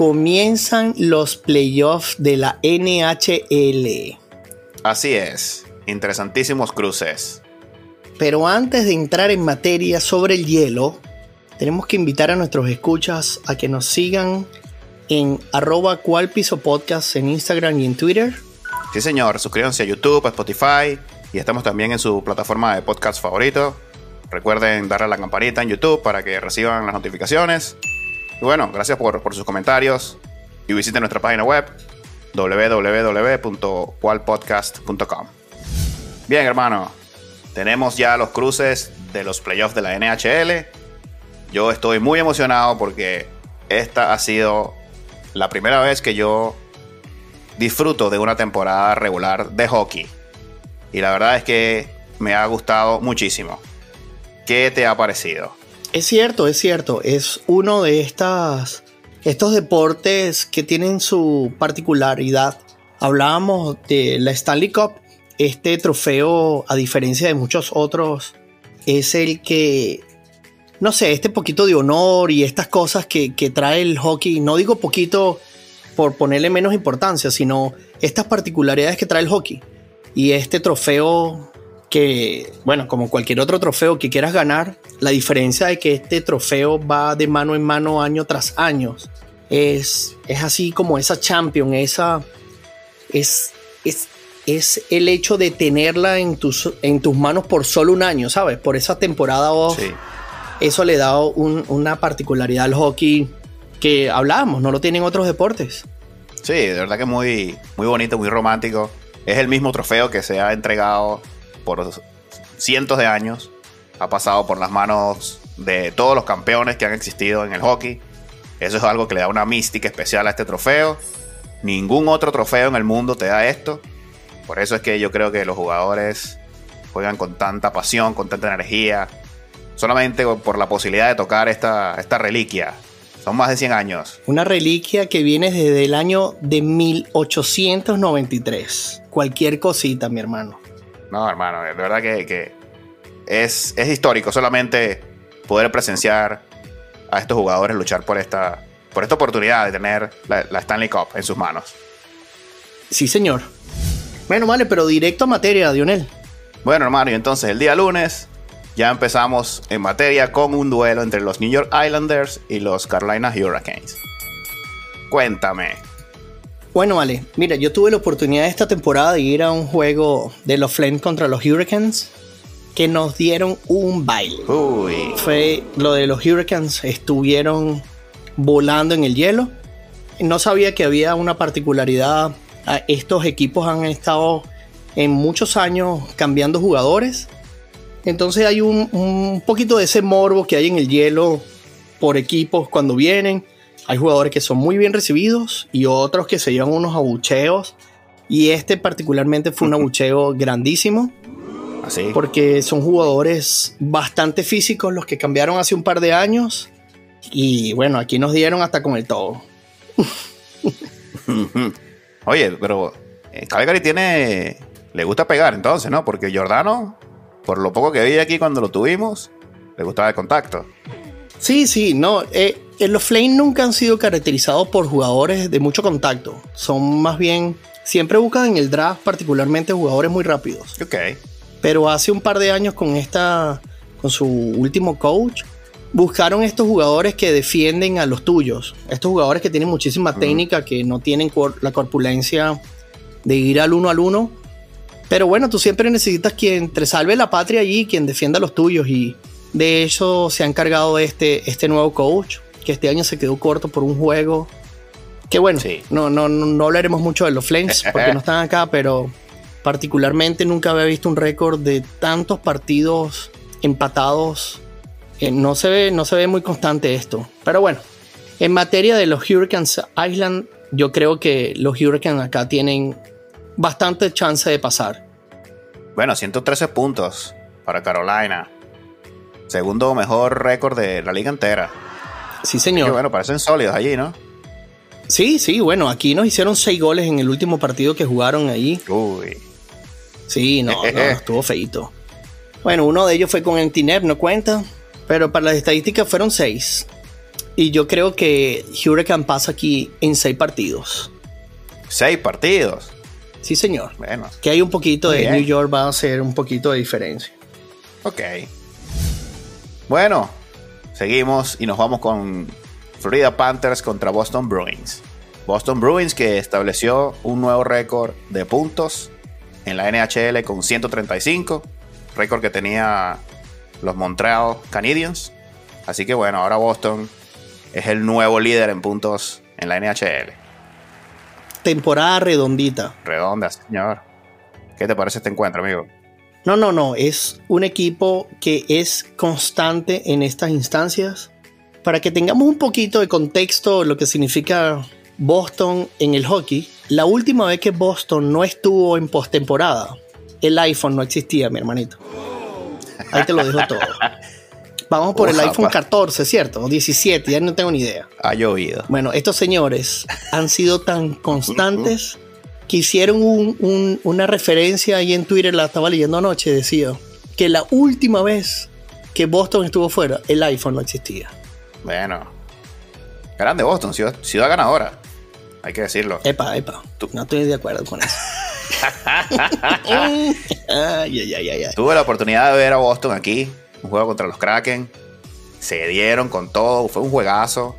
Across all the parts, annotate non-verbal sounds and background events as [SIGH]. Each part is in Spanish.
comienzan los playoffs de la NHL. Así es, interesantísimos cruces. Pero antes de entrar en materia sobre el hielo, tenemos que invitar a nuestros escuchas a que nos sigan en arroba cual piso podcast en Instagram y en Twitter. Sí señor, suscríbanse a YouTube, a Spotify y estamos también en su plataforma de podcast favorito. Recuerden darle a la campanita en YouTube para que reciban las notificaciones. Y bueno, gracias por, sus comentarios y visiten nuestra página web www.qualpodcast.com. Bien, hermano, tenemos ya los cruces de los playoffs de la NHL. Yo estoy muy emocionado porque esta ha sido la primera vez que yo disfruto de una temporada regular de hockey. Y la verdad es que me ha gustado muchísimo. ¿Qué te ha parecido? Es cierto, es cierto. Es uno de estas, estos deportes que tienen su particularidad. Hablábamos de la Stanley Cup. Este trofeo, a diferencia de muchos otros, es el que, no sé, este poquito de honor y estas cosas que, que trae el hockey. No digo poquito por ponerle menos importancia, sino estas particularidades que trae el hockey. Y este trofeo que, bueno, como cualquier otro trofeo que quieras ganar, la diferencia es que este trofeo va de mano en mano año tras año. Es, es así como esa champion, esa es, es, es el hecho de tenerla en tus, en tus manos por solo un año, ¿sabes? Por esa temporada Eso le da una particularidad al hockey que hablábamos, no lo tienen otros deportes. Sí, de verdad que muy, muy bonito, muy romántico. Es el mismo trofeo que se ha entregado por cientos de años, ha pasado por las manos de todos los campeones que han existido en el hockey. Eso es algo que le da una mística especial a este trofeo. Ningún otro trofeo en el mundo te da esto. Por eso es que yo creo que los jugadores juegan con tanta pasión, con tanta energía. Solamente por la posibilidad de tocar esta, esta reliquia. Son más de 100 años. Una reliquia que viene desde el año de 1893. Cualquier cosita, mi hermano. No, hermano, de verdad que, es, histórico solamente poder presenciar a estos jugadores luchar por esta, por esta oportunidad de tener la, Stanley Cup en sus manos. Sí, señor. Bueno, vale, pero directo a materia, Dionel. Bueno, hermano, y entonces el día lunes ya empezamos en materia con un duelo entre los New York Islanders y los Carolina Hurricanes. Cuéntame, bueno, vale. Mira, yo tuve la oportunidad esta temporada de ir a un juego de los Flames contra los Hurricanes que nos dieron un baile. Uy. Fue lo de los Hurricanes, estuvieron volando en el hielo. No sabía que había una particularidad. Estos equipos han estado en muchos años cambiando jugadores. Entonces hay un, un poquito de ese morbo que hay en el hielo por equipos cuando vienen hay jugadores que son muy bien recibidos y otros que se llevan unos abucheos. Y este particularmente fue un abucheo grandísimo. Así. ¿Ah, porque son jugadores bastante físicos los que cambiaron hace un par de años. Y bueno, aquí nos dieron hasta con el todo. [LAUGHS] Oye, pero eh, Calgary tiene. Le gusta pegar entonces, ¿no? Porque Giordano, por lo poco que vi aquí cuando lo tuvimos, le gustaba el contacto. Sí, sí, no. Eh, los Flames nunca han sido caracterizados por jugadores de mucho contacto. Son más bien. Siempre buscan en el draft, particularmente jugadores muy rápidos. Ok. Pero hace un par de años con esta. con su último coach. Buscaron estos jugadores que defienden a los tuyos. Estos jugadores que tienen muchísima técnica, que no tienen la corpulencia de ir al uno al uno. Pero bueno, tú siempre necesitas quien te salve la patria allí, quien defienda a los tuyos. Y de eso se ha encargado este, este nuevo coach, que este año se quedó corto por un juego. Que bueno, no, no, no hablaremos mucho de los Flames [LAUGHS] porque no están acá, pero particularmente nunca había visto un récord de tantos partidos empatados. no, se ve, no se ve muy constante esto. Pero bueno, en materia de los Hurricanes Island, yo creo que los Hurricanes acá tienen bastante chance de pasar. Bueno, 113 puntos para Carolina. Segundo mejor récord de la liga entera. Sí, señor. Que bueno, parecen sólidos allí, ¿no? Sí, sí, bueno, aquí nos hicieron seis goles en el último partido que jugaron ahí. Uy. Sí, no, no, estuvo feito. Bueno, uno de ellos fue con Antinep, no cuenta. Pero para las estadísticas fueron seis. Y yo creo que Hurricane pasa aquí en seis partidos. ¿Seis partidos? Sí, señor. Bueno. Que hay un poquito de New York, va a hacer un poquito de diferencia. Ok. Bueno, seguimos y nos vamos con Florida Panthers contra Boston Bruins. Boston Bruins que estableció un nuevo récord de puntos en la NHL con 135, récord que tenía los Montreal Canadiens. Así que bueno, ahora Boston es el nuevo líder en puntos en la NHL. Temporada redondita. Redonda, señor. ¿Qué te parece este encuentro, amigo? No, no, no. Es un equipo que es constante en estas instancias. Para que tengamos un poquito de contexto lo que significa Boston en el hockey, la última vez que Boston no estuvo en postemporada, el iPhone no existía, mi hermanito. Ahí te lo dejo todo. [LAUGHS] Vamos por el iPhone 14, ¿cierto? O 17, ya no tengo ni idea. Ha llovido. Bueno, estos señores han sido tan [LAUGHS] constantes que hicieron una referencia ahí en Twitter, la estaba leyendo anoche, decía que la última vez que Boston estuvo fuera, el iPhone no existía. Bueno, grande Boston, ciudad, ciudad ganadora. Hay que decirlo. Epa, epa. No estoy de acuerdo con eso. [LAUGHS] Tuve la oportunidad de ver a Boston aquí, un juego contra los Kraken. Se dieron con todo, fue un juegazo.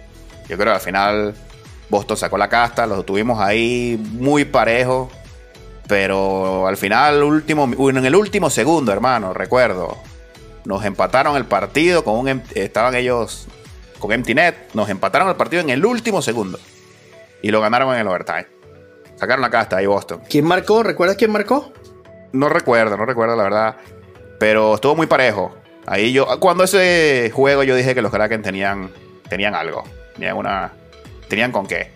Yo creo que al final Boston sacó la casta, los tuvimos ahí muy parejo. Pero al final, último, en el último segundo, hermano, recuerdo, nos empataron el partido con un. Em, estaban ellos con Empty Net, nos empataron el partido en el último segundo. Y lo ganaron en el overtime. Sacaron la casta ahí Boston. ¿Quién marcó? ¿Recuerdas quién marcó? No recuerdo, no recuerdo la verdad. Pero estuvo muy parejo. Ahí yo, cuando ese juego yo dije que los Kraken tenían, tenían algo. Tenían una, tenían con qué.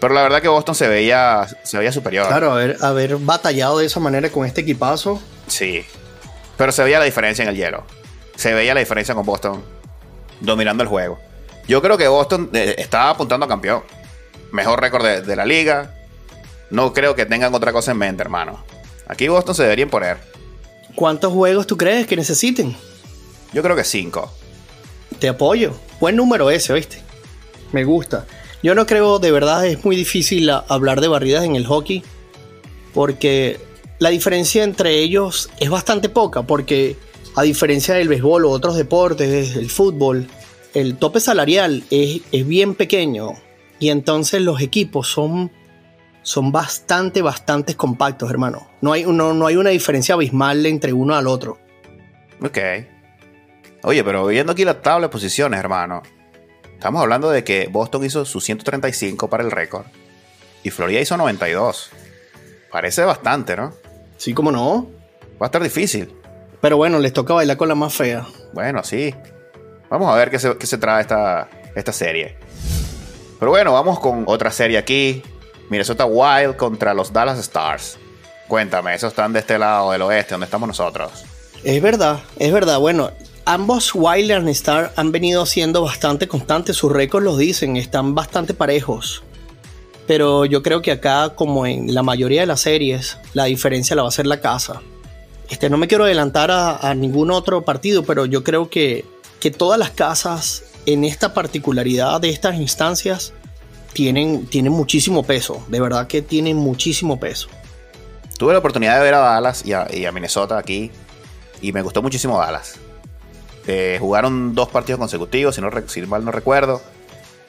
Pero la verdad que Boston se veía, se veía superior. Claro, haber, haber batallado de esa manera con este equipazo. Sí. Pero se veía la diferencia en el hielo. Se veía la diferencia con Boston dominando el juego. Yo creo que Boston eh, está apuntando a campeón. Mejor récord de, la liga. No creo que tengan otra cosa en mente, hermano. Aquí Boston se debería imponer. ¿Cuántos juegos tú crees que necesiten? Yo creo que cinco. Te apoyo. Buen número ese, ¿viste? Me gusta. Yo no creo, de verdad, es muy difícil hablar de barridas en el hockey. Porque la diferencia entre ellos es bastante poca. Porque a diferencia del béisbol o otros deportes, el fútbol, el tope salarial es, bien pequeño. Y entonces los equipos son son bastante, bastante compactos, hermano. No hay, no, no hay una diferencia abismal entre uno al otro. Ok. Oye, pero viendo aquí la tabla de posiciones, hermano. Estamos hablando de que Boston hizo sus 135 para el récord. Y Florida hizo 92. Parece bastante, ¿no? Sí, como no. Va a estar difícil. Pero bueno, les toca bailar con la más fea. Bueno, sí. Vamos a ver qué se, qué se trae esta, esta serie. Pero bueno, vamos con otra serie aquí. Minnesota Wild contra los Dallas Stars. Cuéntame, esos están de este lado del oeste, donde estamos nosotros. Es verdad, es verdad. Bueno, ambos Wild y Stars han venido siendo bastante constantes. Sus récords los dicen, están bastante parejos. Pero yo creo que acá, como en la mayoría de las series, la diferencia la va a ser la casa. Este, no me quiero adelantar a, ningún otro partido, pero yo creo que, que todas las casas en esta particularidad de estas instancias tienen, muchísimo peso, de verdad que tienen muchísimo peso. Tuve la oportunidad de ver a Dallas y a, Minnesota aquí y me gustó muchísimo Dallas. Eh, jugaron dos partidos consecutivos, si, no, si mal no recuerdo.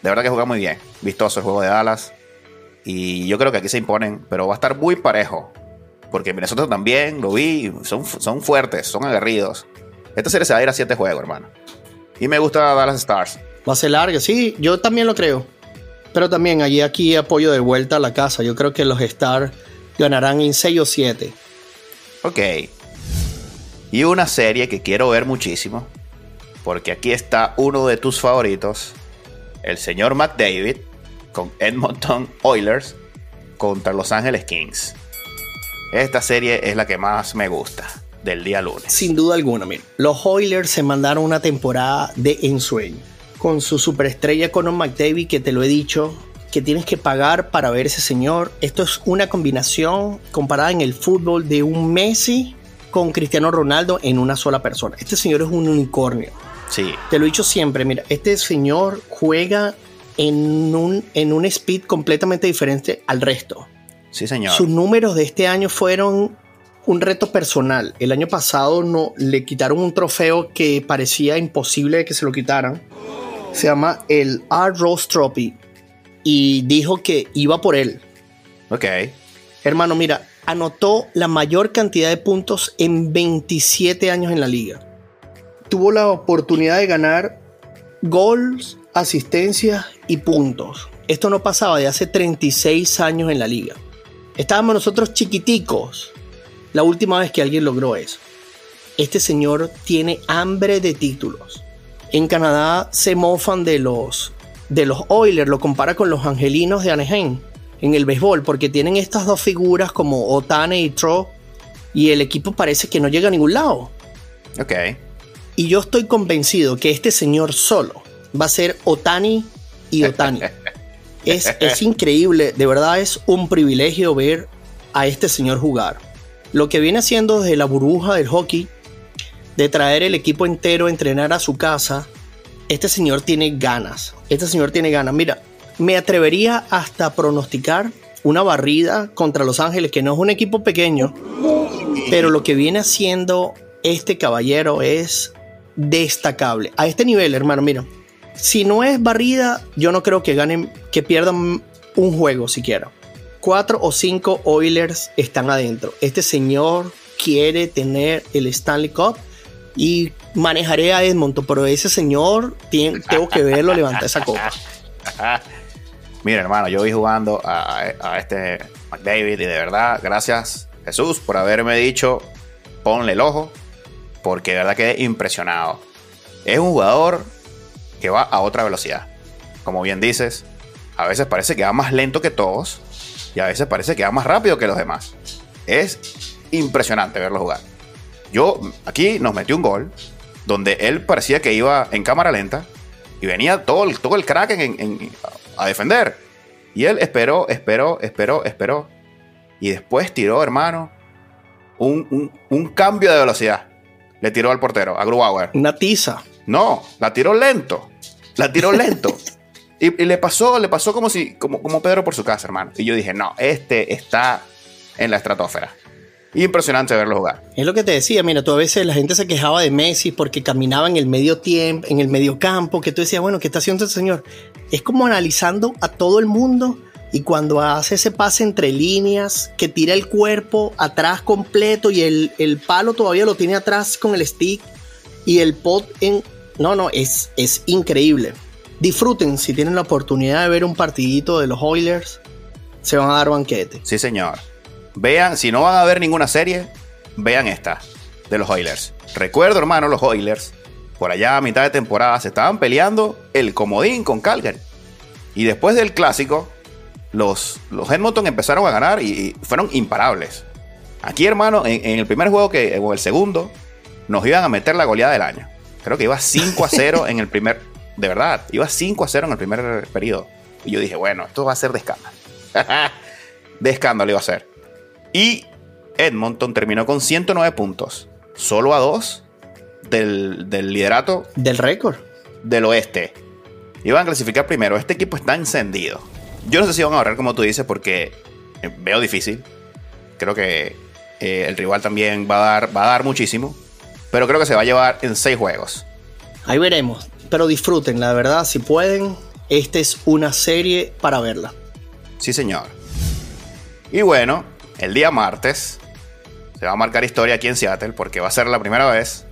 De verdad que juega muy bien. Vistoso el juego de Dallas. Y yo creo que aquí se imponen, pero va a estar muy parejo. Porque Minnesota también, lo vi, son, son fuertes, son aguerridos. Esta serie se va a ir a siete juegos, hermano. Y me gusta Dallas Stars. Va a ser larga, sí, yo también lo creo. Pero también allí aquí apoyo de vuelta a la casa. Yo creo que los Stars ganarán en 6 o 7. Ok. Y una serie que quiero ver muchísimo. Porque aquí está uno de tus favoritos. El señor McDavid. con Edmonton Oilers contra Los Ángeles Kings. Esta serie es la que más me gusta del día lunes. Sin duda alguna, mira. Los Oilers se mandaron una temporada de ensueño. Con su superestrella Conor McDavid, que te lo he dicho, que tienes que pagar para ver ese señor. Esto es una combinación comparada en el fútbol de un Messi con Cristiano Ronaldo en una sola persona. Este señor es un unicornio. Sí. Te lo he dicho siempre, mira, este señor juega en un, en un speed completamente diferente al resto. Sí, señor. Sus números de este año fueron un reto personal. El año pasado no, le quitaron un trofeo que parecía imposible que se lo quitaran. Se llama el Art Rose Trophy. Y dijo que iba por él. Ok. Hermano, mira, anotó la mayor cantidad de puntos en 27 años en la liga. Tuvo la oportunidad de ganar gols, asistencias y puntos. Esto no pasaba de hace 36 años en la liga. Estábamos nosotros chiquiticos la última vez que alguien logró eso. Este señor tiene hambre de títulos. En Canadá se mofan de los, de los Oilers, lo compara con los Angelinos de Anaheim en el béisbol, porque tienen estas dos figuras como Otane y Tro, y el equipo parece que no llega a ningún lado. Ok. Y yo estoy convencido que este señor solo va a ser Otani y Otani. [LAUGHS] es, es increíble, de verdad es un privilegio ver a este señor jugar. Lo que viene haciendo desde la burbuja del hockey, de traer el equipo entero a entrenar a su casa, este señor tiene ganas. Este señor tiene ganas. Mira, me atrevería hasta pronosticar una barrida contra Los Ángeles, que no es un equipo pequeño, pero lo que viene haciendo este caballero es destacable. A este nivel, hermano, mira, si no es barrida, yo no creo que ganen, que pierdan un juego siquiera. Cuatro o cinco Oilers están adentro. Este señor quiere tener el Stanley Cup y manejaré a Edmonton, pero ese señor tengo que verlo levantar esa copa. [LAUGHS] Mira, hermano, yo vi jugando a, a, este McDavid y de verdad, gracias Jesús por haberme dicho, ponle el ojo, porque de verdad quedé impresionado. Es un jugador que va a otra velocidad. Como bien dices, a veces parece que va más lento que todos y a veces parece que va más rápido que los demás. Es impresionante verlo jugar. Yo, aquí nos metió un gol donde él parecía que iba en cámara lenta y venía todo el, todo el crack a defender. Y él esperó, esperó, esperó, esperó. Y después tiró, hermano, un, un cambio de velocidad. Le tiró al portero, a Grubauer. Una tiza. No, la tiró lento. La tiró [LAUGHS] lento. y, y, le pasó, le pasó como si, como, como Pedro por su casa, hermano. Y yo dije, no, este está en la estratosfera. Impresionante verlo jugar. Es lo que te decía, mira, tú a veces la gente se quejaba de Messi porque caminaba en el medio tiempo, en el medio campo, que tú decías, bueno, ¿qué está haciendo este señor? Es como analizando a todo el mundo y cuando hace ese pase entre líneas, que tira el cuerpo atrás completo y el, el palo todavía lo tiene atrás con el stick y el pot en... No, no, es, es increíble. Disfruten si tienen la oportunidad de ver un partidito de los Oilers, se van a dar banquete. Sí, señor. Vean, si no van a ver ninguna serie, vean esta de los Oilers. Recuerdo, hermano, los Oilers, por allá a mitad de temporada, se estaban peleando el comodín con Calgary. Y después del clásico, los, los Edmonton empezaron a ganar y, y fueron imparables. Aquí, hermano, en, en, el primer juego que, o el segundo, nos iban a meter la goleada del año. Creo que iba 5 a [LAUGHS] 0 en el primer. De verdad, iba 5 a 0 en el primer periodo. Y yo dije, bueno, esto va a ser de escándalo. [LAUGHS] de escándalo iba a ser. Y Edmonton terminó con 109 puntos, solo a 2 del, del liderato. Del récord. Del oeste. Iban a clasificar primero. Este equipo está encendido. Yo no sé si van a ahorrar como tú dices, porque veo difícil. Creo que eh, el rival también va a, dar, va a dar muchísimo. Pero creo que se va a llevar en 6 juegos. Ahí veremos. Pero disfruten, la verdad, si pueden. Esta es una serie para verla. Sí, señor. Y bueno, el día martes se va a marcar historia aquí en Seattle porque va a ser la primera vez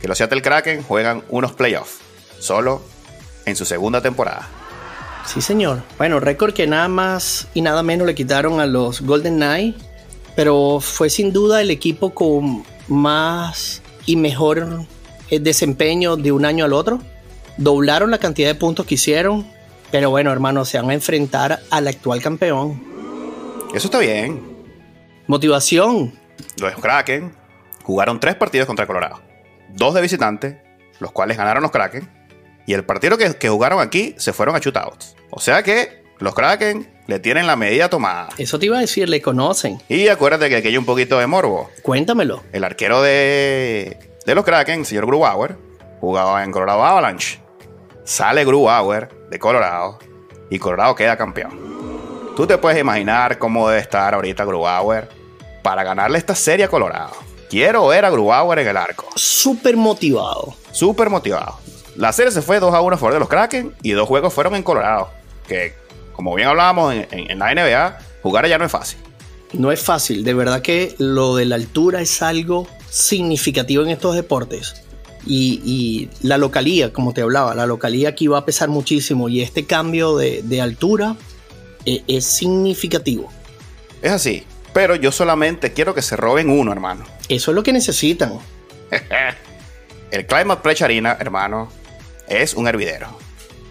que los Seattle Kraken juegan unos playoffs solo en su segunda temporada. Sí, señor. Bueno, récord que nada más y nada menos le quitaron a los Golden Knights, pero fue sin duda el equipo con más y mejor desempeño de un año al otro. Doblaron la cantidad de puntos que hicieron Pero bueno, hermano, se van a enfrentar al actual campeón. Eso está bien. Motivación. Los Kraken jugaron tres partidos contra Colorado. Dos de visitante, los cuales ganaron los Kraken. Y el partido que, que jugaron aquí se fueron a shootouts. O sea que los Kraken le tienen la medida tomada. Eso te iba a decir, le conocen. Y acuérdate que aquí hay un poquito de morbo. Cuéntamelo. El arquero de, de los Kraken, el señor Grubauer, jugaba en Colorado Avalanche. Sale Grubauer de Colorado y Colorado queda campeón. Tú te puedes imaginar cómo debe estar ahorita Grubauer para ganarle esta serie a Colorado. Quiero ver a Grubauer en el arco. Súper motivado. Súper motivado. La serie se fue 2 a 1 a favor de los Kraken y dos juegos fueron en Colorado. Que, como bien hablábamos en, en- en la NBA, jugar allá no es fácil. No es fácil, de verdad que lo de la altura es algo significativo en estos deportes. Y, y la localía, como te hablaba, la localía aquí va a pesar muchísimo y este cambio de, de altura eh, es significativo. Es así. Pero yo solamente quiero que se roben uno, hermano. Eso es lo que necesitan. [LAUGHS] El Climate Pledge Arena, hermano, es un hervidero.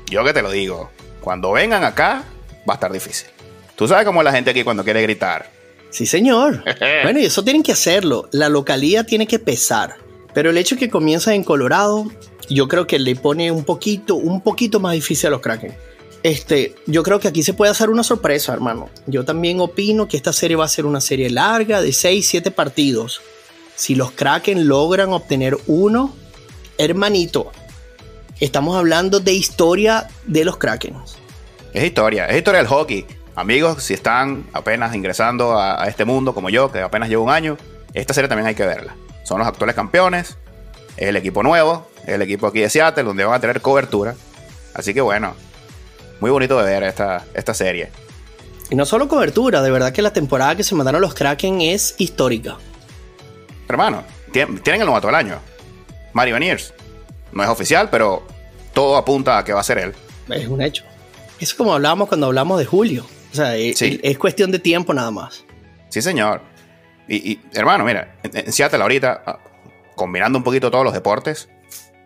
Yo que te lo digo, cuando vengan acá, va a estar difícil. Tú sabes cómo es la gente aquí cuando quiere gritar. Sí, señor. [LAUGHS] bueno, y eso tienen que hacerlo. La localía tiene que pesar. Pero el hecho de que comienza en Colorado, yo creo que le pone un poquito, un poquito más difícil a los Kraken. Este, yo creo que aquí se puede hacer una sorpresa, hermano. Yo también opino que esta serie va a ser una serie larga de 6, 7 partidos. Si los Kraken logran obtener uno, hermanito, estamos hablando de historia de los Kraken. Es historia, es historia del hockey. Amigos, si están apenas ingresando a, a este mundo como yo, que apenas llevo un año, esta serie también hay que verla. Son los actuales campeones, es el equipo nuevo, es el equipo aquí de Seattle, donde van a tener cobertura. Así que bueno, muy bonito de ver esta, esta serie. Y no solo cobertura, de verdad que la temporada que se mandaron los Kraken es histórica. Hermano, tien- tienen el novato del año. Mario Beniers. No es oficial, pero todo apunta a que va a ser él. Es un hecho. Eso es como hablábamos cuando hablamos de Julio. O sea, es, Sí. es cuestión de tiempo nada más. Sí, señor. Y, y, hermano, mira, en, en Seattle ahorita, ah, combinando un poquito todos los deportes,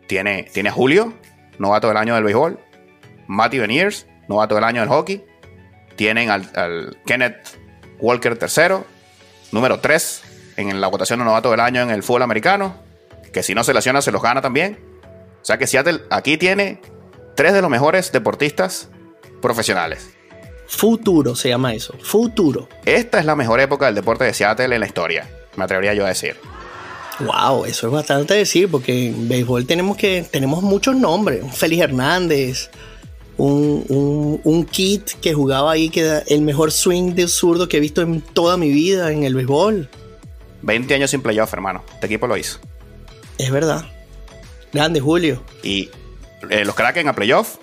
tiene, tiene a Julio, novato del año del béisbol, Matty Beniers, novato del año del hockey, tienen al, al Kenneth Walker tercero, número 3 en la votación de novato del año en el fútbol americano, que si no se lesiona se los gana también. O sea que Seattle aquí tiene tres de los mejores deportistas profesionales. Futuro se llama eso. Futuro. Esta es la mejor época del deporte de Seattle en la historia, me atrevería yo a decir. Wow, eso es bastante decir, porque en béisbol tenemos que tenemos muchos nombres. Un Félix Hernández, un, un, un Kit que jugaba ahí, que era el mejor swing de zurdo que he visto en toda mi vida en el béisbol. 20 años sin playoff, hermano. Este equipo lo hizo. Es verdad. Grande, Julio. Y eh, los Kraken a playoff.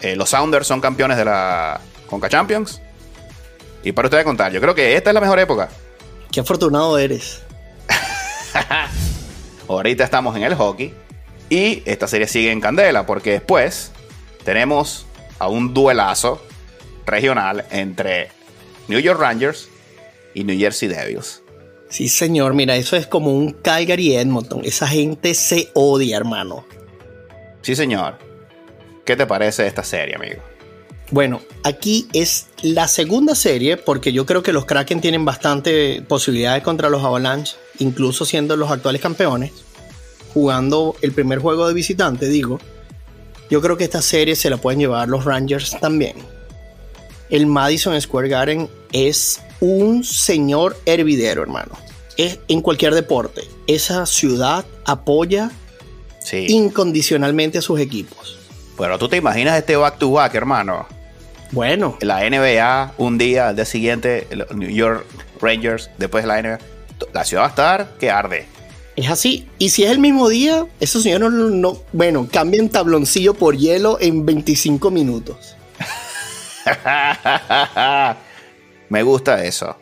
eh, los Sounders son campeones de la Conca Champions. Y para ustedes contar, yo creo que esta es la mejor época. Qué afortunado eres. [LAUGHS] Ahorita estamos en el hockey. Y esta serie sigue en candela porque después tenemos a un duelazo regional entre New York Rangers y New Jersey Devils. Sí, señor, mira, eso es como un Calgary Edmonton. Esa gente se odia, hermano. Sí, señor. ¿Qué te parece esta serie, amigo? Bueno, aquí es la segunda serie porque yo creo que los Kraken tienen bastante posibilidades contra los Avalanche, incluso siendo los actuales campeones, jugando el primer juego de visitante, digo. Yo creo que esta serie se la pueden llevar los Rangers también. El Madison Square Garden es un señor hervidero, hermano. Es en cualquier deporte. Esa ciudad apoya Sí. incondicionalmente a sus equipos. Pero tú te imaginas este back to back, hermano. Bueno, La NBA un día, al día siguiente, el New York Rangers, después de la NBA. La ciudad va a estar que arde. Es así. Y si es el mismo día, esos señores no, no- bueno, cambian tabloncillo por hielo en 25 minutos. [LAUGHS] Me gusta eso.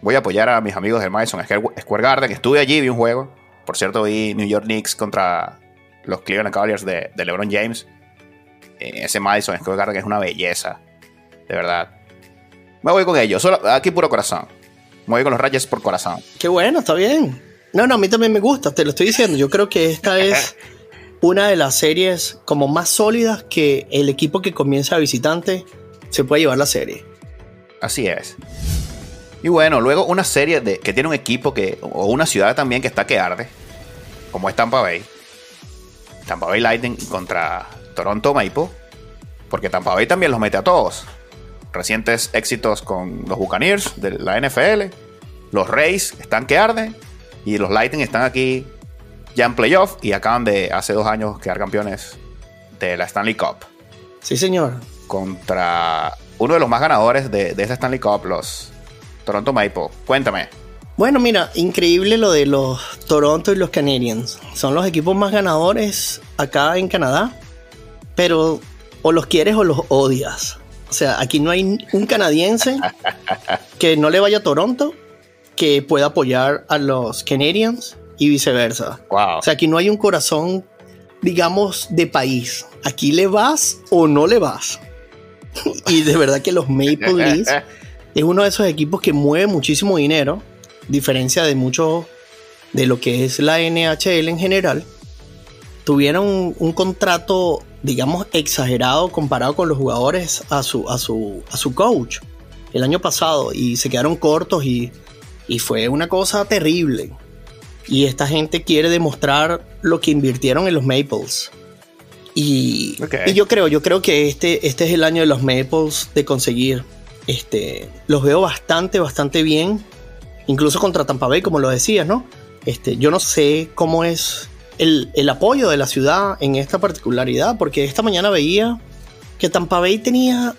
Voy a apoyar a mis amigos del Madison Square Garden. Estuve allí, vi un juego. Por cierto, vi New York Knicks contra los Cleveland Cavaliers de, de LeBron James. Eh, Ese Madison Square Garden es una belleza. De verdad. Me voy con ellos. Solo, aquí puro corazón. Me voy con los Rangers por corazón. Qué bueno, está bien. No, no, a mí también me gusta, te lo estoy diciendo. Yo creo que esta [LAUGHS] es una de las series como más sólidas que el equipo que comienza a visitante se puede llevar la serie. Así es. Y bueno, luego una serie de, que tiene un equipo que, o una ciudad también que está que arde, como es Tampa Bay. Tampa Bay Lightning contra Toronto Maple, porque Tampa Bay también los mete a todos. Recientes éxitos con los Buccaneers de la NFL, los Rays están que arden y los Lightning están aquí ya en playoff y acaban de hace dos años quedar campeones de la Stanley Cup. Sí, señor. Contra uno de los más ganadores de, de esta Stanley Cup, los Toronto Maple. Cuéntame. Bueno, mira, increíble lo de los Toronto y los Canadiens. Son los equipos más ganadores acá en Canadá, pero o los quieres o los odias. O sea, aquí no hay un canadiense [LAUGHS] que no le vaya a Toronto que pueda apoyar a los Canadiens y viceversa. O sea, aquí no hay un corazón, digamos, de país. Aquí le vas o no le vas. [LAUGHS] y de verdad que los Maple [LAUGHS] Leafs es uno de esos equipos que mueve muchísimo dinero, diferencia de mucho de lo que es la NHL en general. Tuvieron un, contrato, digamos, exagerado comparado con los jugadores a su, a su, a su coach el año pasado y se quedaron cortos y, y fue una cosa terrible. Y esta gente quiere demostrar lo que invirtieron en los Maples. Y, yo creo, yo creo que este, este es el año de los Maples de conseguir. Este, los veo bastante, bastante bien. Incluso contra Tampa Bay, como lo decías, ¿no? Este, yo no sé cómo es el, el apoyo de la ciudad en esta particularidad, porque esta mañana veía que Tampa Bay tenía,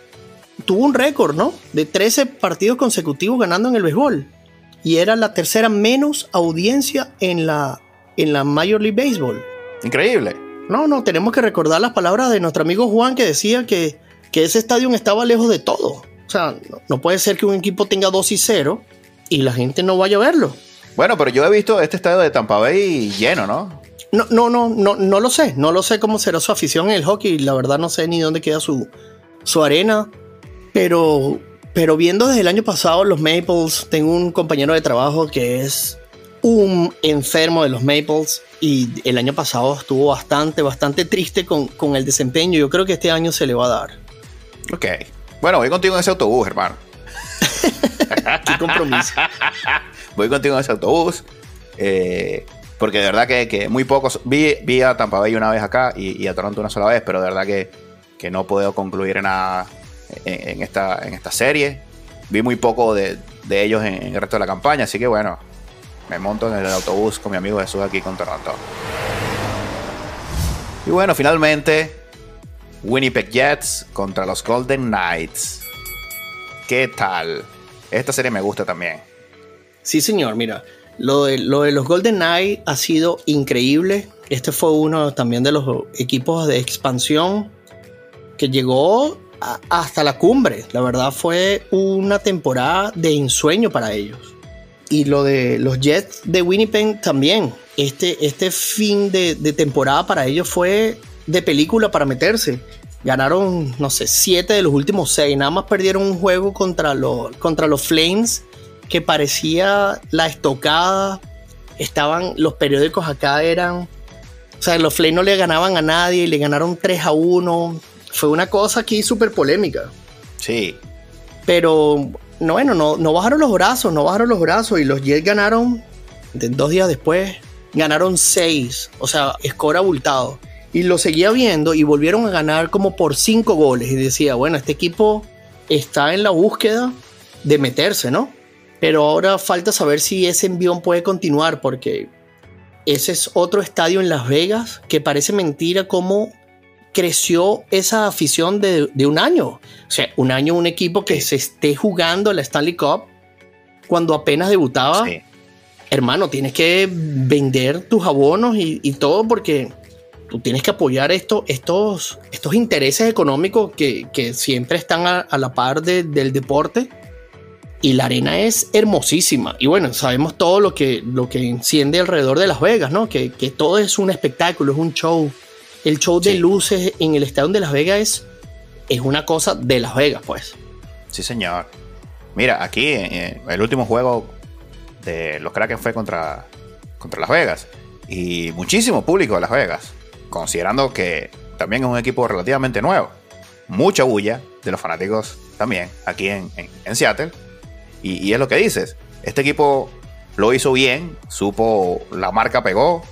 tuvo un récord, ¿no? De 13 partidos consecutivos ganando en el béisbol y era la tercera menos audiencia en la, en la Major League Baseball. Increíble. No, no, tenemos que recordar las palabras de nuestro amigo Juan que decía que, que ese estadio estaba lejos de todo. O sea, no, puede ser que un equipo tenga 2 y 0 y la gente no vaya a verlo. Bueno, pero yo he visto este estadio de Tampa Bay lleno, ¿no? No, no, no, no, no lo sé. No lo sé cómo será su afición en el hockey. La verdad no sé ni dónde queda su, su arena. Pero pero viendo desde el año pasado los Maples, tengo un compañero de trabajo que es un enfermo de los Maples y el año pasado estuvo bastante, bastante triste con, el desempeño. Yo creo que este año se le va a dar. Ok. Bueno, voy contigo en ese autobús, hermano. [LAUGHS] Qué compromiso. [LAUGHS] voy contigo en ese autobús. Eh, porque de verdad que, muy pocos. Vi, a Tampa Bay una vez acá y, a Toronto una sola vez, pero de verdad que, que no puedo concluir en nada en, esta, en esta serie. Vi muy poco de, ellos en, el resto de la campaña, así que bueno, me monto en el autobús con mi amigo Jesús aquí con Toronto. Y bueno, finalmente, Winnipeg Jets contra los Golden Knights. ¿Qué tal? Esta serie me gusta también. Sí, señor, mira, lo de, lo de los Golden Knights ha sido increíble. Este fue uno también de los equipos de expansión que llegó hasta la cumbre. La verdad fue una temporada de ensueño para ellos. Y lo de los Jets de Winnipeg también. Este, este fin de, temporada para ellos fue de película para meterse. Ganaron, no sé, siete de los últimos seis. Nada más perdieron un juego contra los, contra los Flames que parecía la estocada. Estaban, los periódicos acá eran o sea, los Flames no le ganaban a nadie, le ganaron 3 a 1 fue una cosa aquí súper polémica. Sí. Pero, no, bueno, no, no bajaron los brazos, no bajaron los brazos y los Jets ganaron, dos días después, ganaron seis, o sea, score abultado. Y lo seguía viendo y volvieron a ganar como por cinco goles. Y decía, bueno, este equipo está en la búsqueda de meterse, ¿no? Pero ahora falta saber si ese envión puede continuar porque ese es otro estadio en Las Vegas que parece mentira como creció esa afición de, un año. O sea, un año un equipo que se esté jugando la Stanley Cup cuando apenas debutaba. Hermano, tienes que vender tus abonos y, todo porque tú tienes que apoyar esto, estos, estos intereses económicos que, siempre están a, la par del deporte. Y la arena es hermosísima. Y bueno, sabemos todo lo que, lo que enciende alrededor de Las Vegas, ¿no? Que, que todo es un espectáculo, es un show. El show de luces en el estadio de Las Vegas es, una cosa de Las Vegas, pues. Sí, señor. Mira, aquí eh, el último juego de los Kraken fue contra, contra Las Vegas. Y muchísimo público de Las Vegas. considerando que también es un equipo relativamente nuevo. Mucha bulla de los fanáticos también aquí en, Seattle. Y, y, es lo que dices. Este equipo lo hizo bien, supo, la marca pegó,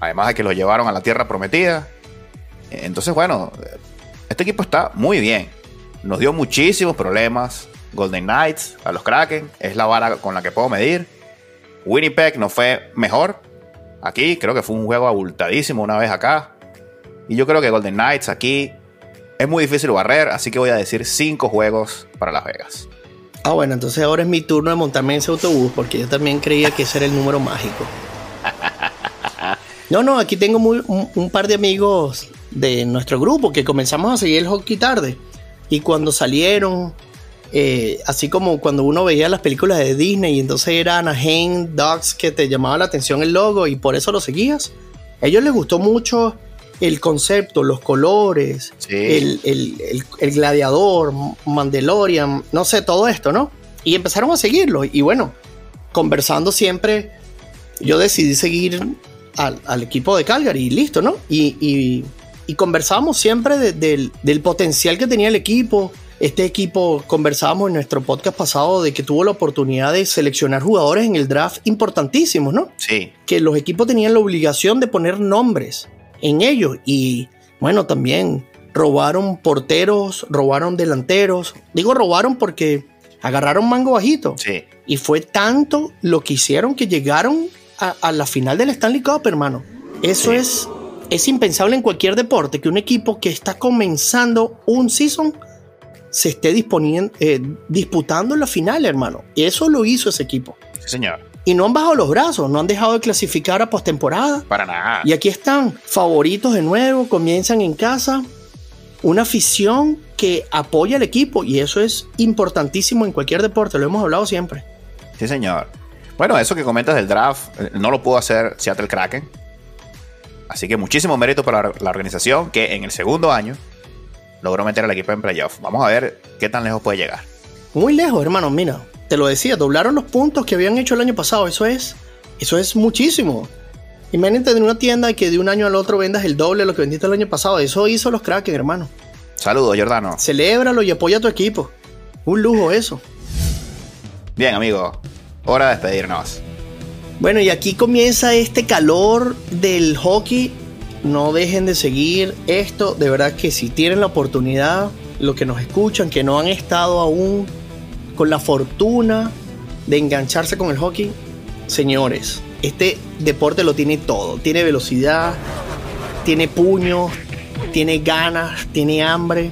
además de que lo llevaron a la tierra prometida. Entonces, bueno, este equipo está muy bien. Nos dio muchísimos problemas. Golden Knights, a los Kraken, es la vara con la que puedo medir. Winnipeg no fue mejor. Aquí creo que fue un juego abultadísimo una vez acá. Y yo creo que Golden Knights aquí es muy difícil barrer, así que voy a decir cinco juegos para Las Vegas. Ah, bueno, entonces ahora es mi turno de montarme en ese autobús porque yo también creía que ese era el número mágico. [LAUGHS] No, no, aquí tengo un, par de amigos de nuestro grupo que comenzamos a seguir el hockey tarde. Y cuando salieron, eh, así como cuando uno veía las películas de Disney y entonces era Anaheim Dogs que te llamaba la atención el logo y por eso lo seguías. A ellos les gustó mucho el concepto, los colores, el, el, gladiador, Mandalorian, no sé, todo esto, ¿no? Y empezaron a seguirlo. Y bueno, conversando siempre, yo decidí seguir al, equipo de Calgary y listo, ¿no? Y, y, conversamos siempre del, del potencial que tenía el equipo. Este equipo, conversábamos en nuestro podcast pasado de que tuvo la oportunidad de seleccionar jugadores en el draft importantísimos, ¿no? Sí. Que los equipos tenían la obligación de poner nombres en ellos. Y bueno, también robaron porteros, robaron delanteros. Digo robaron porque agarraron mango bajito. Sí. Y fue tanto lo que hicieron que llegaron a, la final del Stanley Cup, hermano. Eso es, es impensable en cualquier deporte que un equipo que está comenzando un season se esté disponiendo, eh, disputando la final, hermano. Eso lo hizo ese equipo. Sí, señor y no han bajado los brazos, no han dejado de clasificar a postemporada. Para nada. Y aquí están, favoritos de nuevo, comienzan en casa. Una afición que apoya al equipo y eso es importantísimo en cualquier deporte, lo hemos hablado siempre. Sí, señor. Bueno, eso que comentas del draft, eh, no lo pudo hacer Seattle Kraken. Así que muchísimo mérito para la organización que en el segundo año logró meter al equipo en playoff. Vamos a ver qué tan lejos puede llegar. Muy lejos, hermano. Mira, te lo decía, doblaron los puntos que habían hecho el año pasado. Eso es, eso es muchísimo. Imagínate en una tienda que de un año al otro vendas el doble de lo que vendiste el año pasado. Eso hizo los Kraken, hermano. Saludos, Jordano. Celébralo y apoya a tu equipo. Un lujo eso. Bien, amigo. Hora de despedirnos. Bueno, y aquí comienza este calor del hockey. No dejen de seguir esto. De verdad que si tienen la oportunidad, los que nos escuchan, que no han estado aún con la fortuna de engancharse con el hockey, señores, este deporte lo tiene todo. Tiene velocidad, tiene puños, tiene ganas, tiene hambre,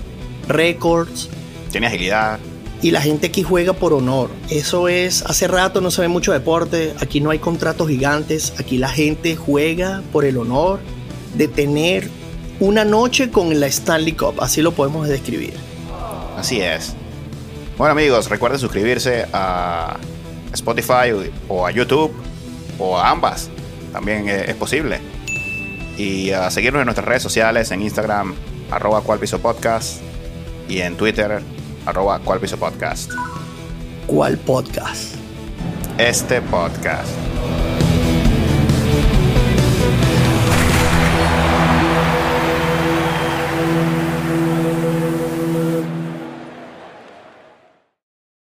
récords. Tiene agilidad. Y la gente aquí juega por honor. Eso es, hace rato no se ve mucho deporte, aquí no hay contratos gigantes, aquí la gente juega por el honor de tener una noche con la Stanley Cup, así lo podemos describir. Así es. Bueno amigos, recuerden suscribirse a Spotify o a YouTube o a ambas. También es posible. Y seguirnos en nuestras redes sociales, en Instagram, arroba podcast y en Twitter, arroba podcast. ¿Cuál podcast? Este podcast.